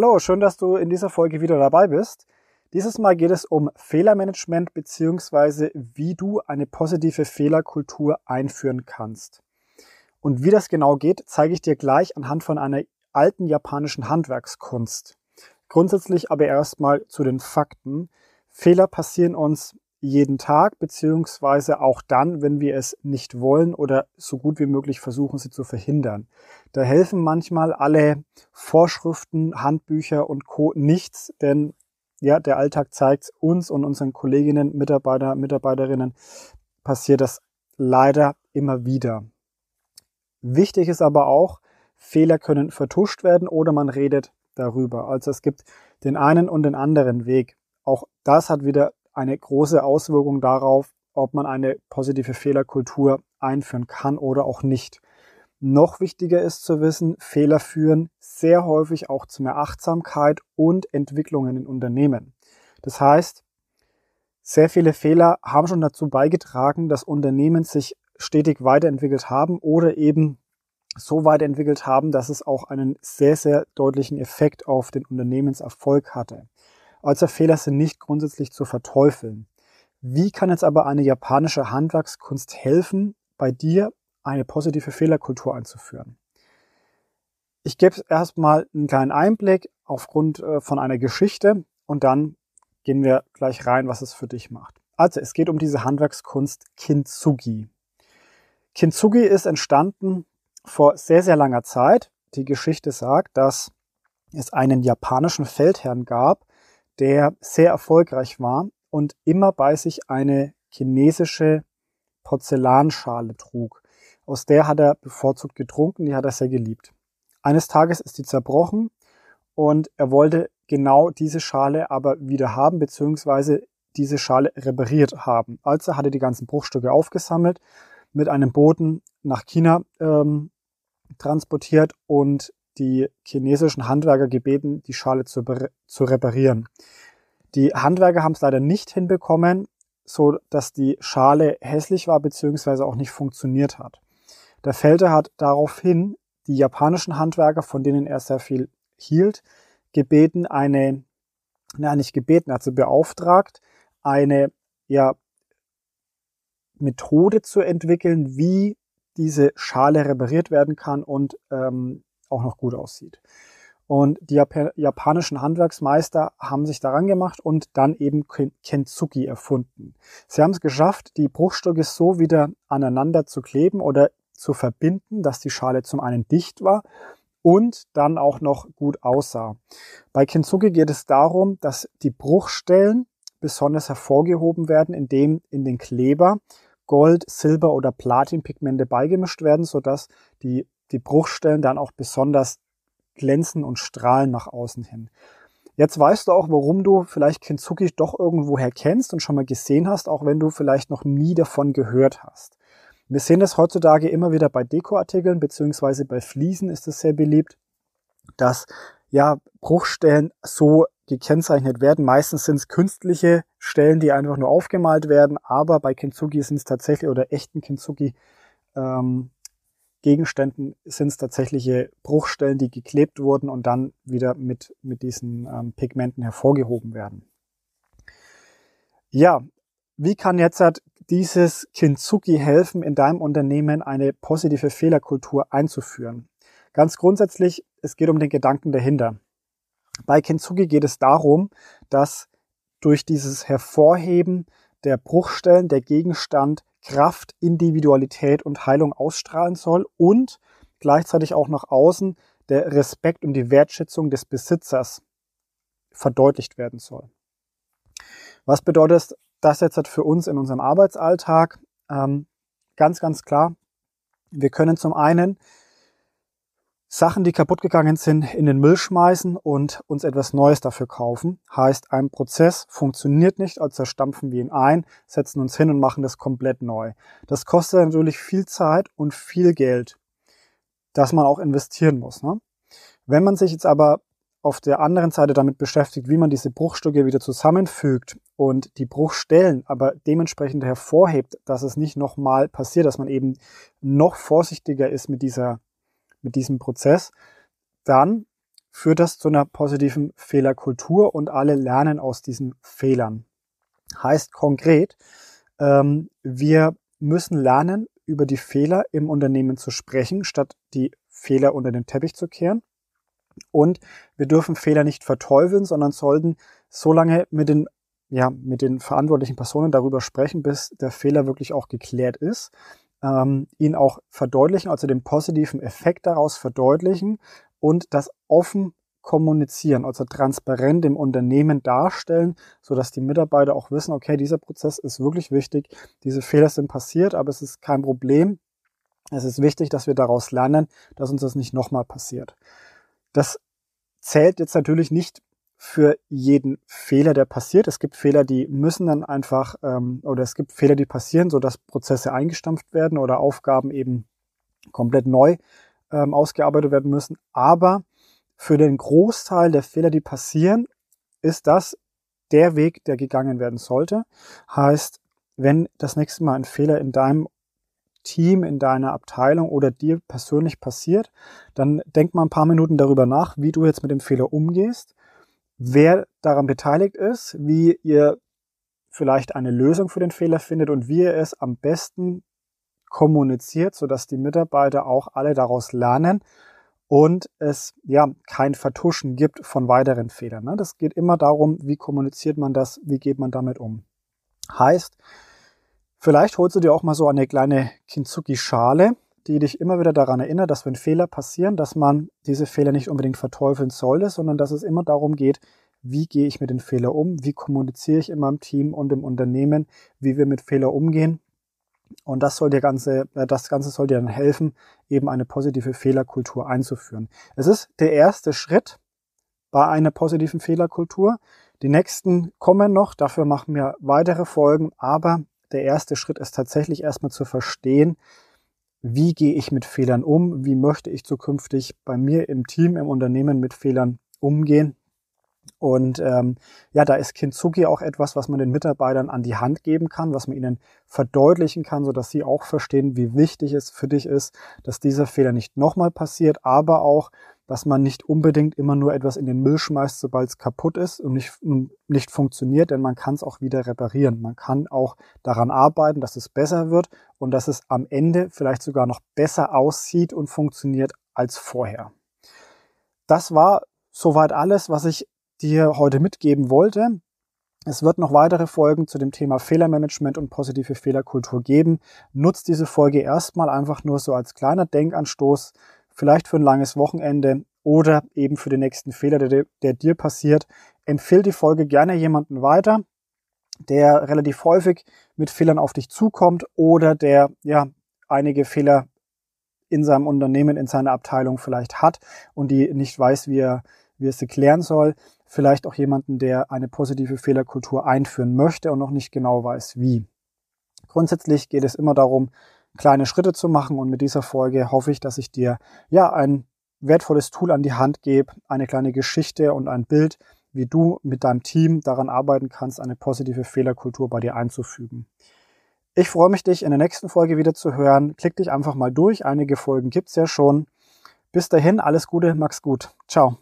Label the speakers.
Speaker 1: Hallo, schön, dass du in dieser Folge wieder dabei bist. Dieses Mal geht es um Fehlermanagement beziehungsweise wie du eine positive Fehlerkultur einführen kannst. Und wie das genau geht, zeige ich dir gleich anhand von einer alten japanischen Handwerkskunst. Grundsätzlich aber erstmal zu den Fakten. Fehler passieren uns jeden Tag, beziehungsweise auch dann, wenn wir es nicht wollen oder so gut wie möglich versuchen, sie zu verhindern. Da helfen manchmal alle Vorschriften, Handbücher und Co. nichts, denn ja, der Alltag zeigt uns und unseren Kolleginnen, Mitarbeiter, Mitarbeiterinnen passiert das leider immer wieder. Wichtig ist aber auch, Fehler können vertuscht werden oder man redet darüber. Also es gibt den einen und den anderen Weg. Auch das hat wieder eine große Auswirkung darauf, ob man eine positive Fehlerkultur einführen kann oder auch nicht. Noch wichtiger ist zu wissen, Fehler führen sehr häufig auch zu mehr Achtsamkeit und Entwicklungen in Unternehmen. Das heißt, sehr viele Fehler haben schon dazu beigetragen, dass Unternehmen sich stetig weiterentwickelt haben oder eben so weiterentwickelt haben, dass es auch einen sehr, sehr deutlichen Effekt auf den Unternehmenserfolg hatte. Also Fehler sind nicht grundsätzlich zu verteufeln. Wie kann jetzt aber eine japanische Handwerkskunst helfen, bei dir eine positive Fehlerkultur einzuführen? Ich gebe erstmal einen kleinen Einblick aufgrund äh, von einer Geschichte und dann gehen wir gleich rein, was es für dich macht. Also es geht um diese Handwerkskunst Kintsugi. Kintsugi ist entstanden vor sehr, sehr langer Zeit. Die Geschichte sagt, dass es einen japanischen Feldherrn gab, der sehr erfolgreich war und immer bei sich eine chinesische Porzellanschale trug. Aus der hat er bevorzugt getrunken, die hat er sehr geliebt. Eines Tages ist die zerbrochen und er wollte genau diese Schale aber wieder haben, beziehungsweise diese Schale repariert haben. Also hat er die ganzen Bruchstücke aufgesammelt, mit einem Boten nach China ähm, transportiert und die chinesischen Handwerker gebeten, die Schale zu, zu reparieren. Die Handwerker haben es leider nicht hinbekommen, so dass die Schale hässlich war bzw. auch nicht funktioniert hat. Der Felder hat daraufhin die japanischen Handwerker, von denen er sehr viel hielt, gebeten, eine, na nicht gebeten, also beauftragt, eine ja, Methode zu entwickeln, wie diese Schale repariert werden kann und ähm, auch noch gut aussieht. Und die japanischen Handwerksmeister haben sich daran gemacht und dann eben Kentsuki erfunden. Sie haben es geschafft, die Bruchstücke so wieder aneinander zu kleben oder zu verbinden, dass die Schale zum einen dicht war und dann auch noch gut aussah. Bei Kintsugi geht es darum, dass die Bruchstellen besonders hervorgehoben werden, indem in den Kleber Gold, Silber oder Platinpigmente beigemischt werden, sodass die die Bruchstellen dann auch besonders glänzen und strahlen nach außen hin. Jetzt weißt du auch, warum du vielleicht Kintsugi doch irgendwoher kennst und schon mal gesehen hast, auch wenn du vielleicht noch nie davon gehört hast. Wir sehen das heutzutage immer wieder bei Dekoartikeln beziehungsweise bei Fliesen ist es sehr beliebt, dass ja Bruchstellen so gekennzeichnet werden. Meistens sind es künstliche Stellen, die einfach nur aufgemalt werden, aber bei Kintsugi sind es tatsächlich oder echten Kintsugi ähm, Gegenständen sind es tatsächliche Bruchstellen, die geklebt wurden und dann wieder mit, mit diesen ähm, Pigmenten hervorgehoben werden. Ja, wie kann jetzt halt dieses Kintsugi helfen, in deinem Unternehmen eine positive Fehlerkultur einzuführen? Ganz grundsätzlich, es geht um den Gedanken dahinter. Bei Kintsugi geht es darum, dass durch dieses Hervorheben der Bruchstellen der Gegenstand Kraft, Individualität und Heilung ausstrahlen soll und gleichzeitig auch nach außen der Respekt und die Wertschätzung des Besitzers verdeutlicht werden soll. Was bedeutet das jetzt für uns in unserem Arbeitsalltag? Ähm, ganz, ganz klar. Wir können zum einen Sachen, die kaputt gegangen sind, in den Müll schmeißen und uns etwas Neues dafür kaufen. Heißt, ein Prozess funktioniert nicht, also stampfen wir ihn ein, setzen uns hin und machen das komplett neu. Das kostet natürlich viel Zeit und viel Geld, das man auch investieren muss. Ne? Wenn man sich jetzt aber auf der anderen Seite damit beschäftigt, wie man diese Bruchstücke wieder zusammenfügt und die Bruchstellen aber dementsprechend hervorhebt, dass es nicht nochmal passiert, dass man eben noch vorsichtiger ist mit dieser mit diesem Prozess, dann führt das zu einer positiven Fehlerkultur und alle lernen aus diesen Fehlern. Heißt konkret, ähm, wir müssen lernen, über die Fehler im Unternehmen zu sprechen, statt die Fehler unter den Teppich zu kehren. Und wir dürfen Fehler nicht verteufeln, sondern sollten so lange mit den, ja, mit den verantwortlichen Personen darüber sprechen, bis der Fehler wirklich auch geklärt ist. Ähm, ihn auch verdeutlichen, also den positiven Effekt daraus verdeutlichen und das offen kommunizieren, also transparent im Unternehmen darstellen, so dass die Mitarbeiter auch wissen, okay, dieser Prozess ist wirklich wichtig, diese Fehler sind passiert, aber es ist kein Problem. Es ist wichtig, dass wir daraus lernen, dass uns das nicht nochmal passiert. Das zählt jetzt natürlich nicht für jeden Fehler, der passiert. Es gibt Fehler, die müssen dann einfach, ähm, oder es gibt Fehler, die passieren, so dass Prozesse eingestampft werden oder Aufgaben eben komplett neu ähm, ausgearbeitet werden müssen. Aber für den Großteil der Fehler, die passieren, ist das der Weg, der gegangen werden sollte. Heißt, wenn das nächste Mal ein Fehler in deinem Team, in deiner Abteilung oder dir persönlich passiert, dann denk mal ein paar Minuten darüber nach, wie du jetzt mit dem Fehler umgehst, wer daran beteiligt ist, wie ihr vielleicht eine Lösung für den Fehler findet und wie ihr es am besten kommuniziert, sodass die Mitarbeiter auch alle daraus lernen und es ja kein Vertuschen gibt von weiteren Fehlern. Ne? Das geht immer darum, wie kommuniziert man das, wie geht man damit um. Heißt, Vielleicht holst du dir auch mal so eine kleine Kintsugi-Schale, die dich immer wieder daran erinnert, dass wenn Fehler passieren, dass man diese Fehler nicht unbedingt verteufeln sollte, sondern dass es immer darum geht, wie gehe ich mit den Fehlern um, wie kommuniziere ich in meinem Team und im Unternehmen, wie wir mit Fehlern umgehen. Und das soll dir ganze, äh, das Ganze soll dir dann helfen, eben eine positive Fehlerkultur einzuführen. Es ist der erste Schritt bei einer positiven Fehlerkultur. Die nächsten kommen noch, dafür machen wir weitere Folgen, aber der erste Schritt ist tatsächlich erstmal zu verstehen, wie gehe ich mit Fehlern um, wie möchte ich zukünftig bei mir im Team, im Unternehmen mit Fehlern umgehen. Und ähm, ja, da ist Kintsugi auch etwas, was man den Mitarbeitern an die Hand geben kann, was man ihnen verdeutlichen kann, so dass sie auch verstehen, wie wichtig es für dich ist, dass dieser Fehler nicht nochmal passiert, aber auch, dass man nicht unbedingt immer nur etwas in den Müll schmeißt, sobald es kaputt ist und nicht, nicht funktioniert, denn man kann es auch wieder reparieren. Man kann auch daran arbeiten, dass es besser wird und dass es am Ende vielleicht sogar noch besser aussieht und funktioniert als vorher. Das war soweit alles, was ich dir heute mitgeben wollte. Es wird noch weitere Folgen zu dem Thema Fehlermanagement und positive Fehlerkultur geben. Nutzt diese Folge erstmal einfach nur so als kleiner Denkanstoß vielleicht für ein langes Wochenende oder eben für den nächsten Fehler, der, der dir passiert. Empfehle die Folge gerne jemanden weiter, der relativ häufig mit Fehlern auf dich zukommt oder der ja einige Fehler in seinem Unternehmen, in seiner Abteilung vielleicht hat und die nicht weiß, wie er, wie er sie klären soll. Vielleicht auch jemanden, der eine positive Fehlerkultur einführen möchte und noch nicht genau weiß, wie. Grundsätzlich geht es immer darum, kleine Schritte zu machen. Und mit dieser Folge hoffe ich, dass ich dir ja ein wertvolles Tool an die Hand gebe, eine kleine Geschichte und ein Bild, wie du mit deinem Team daran arbeiten kannst, eine positive Fehlerkultur bei dir einzufügen. Ich freue mich, dich in der nächsten Folge wieder zu hören. Klick dich einfach mal durch. Einige Folgen gibt's ja schon. Bis dahin, alles Gute, mach's gut. Ciao.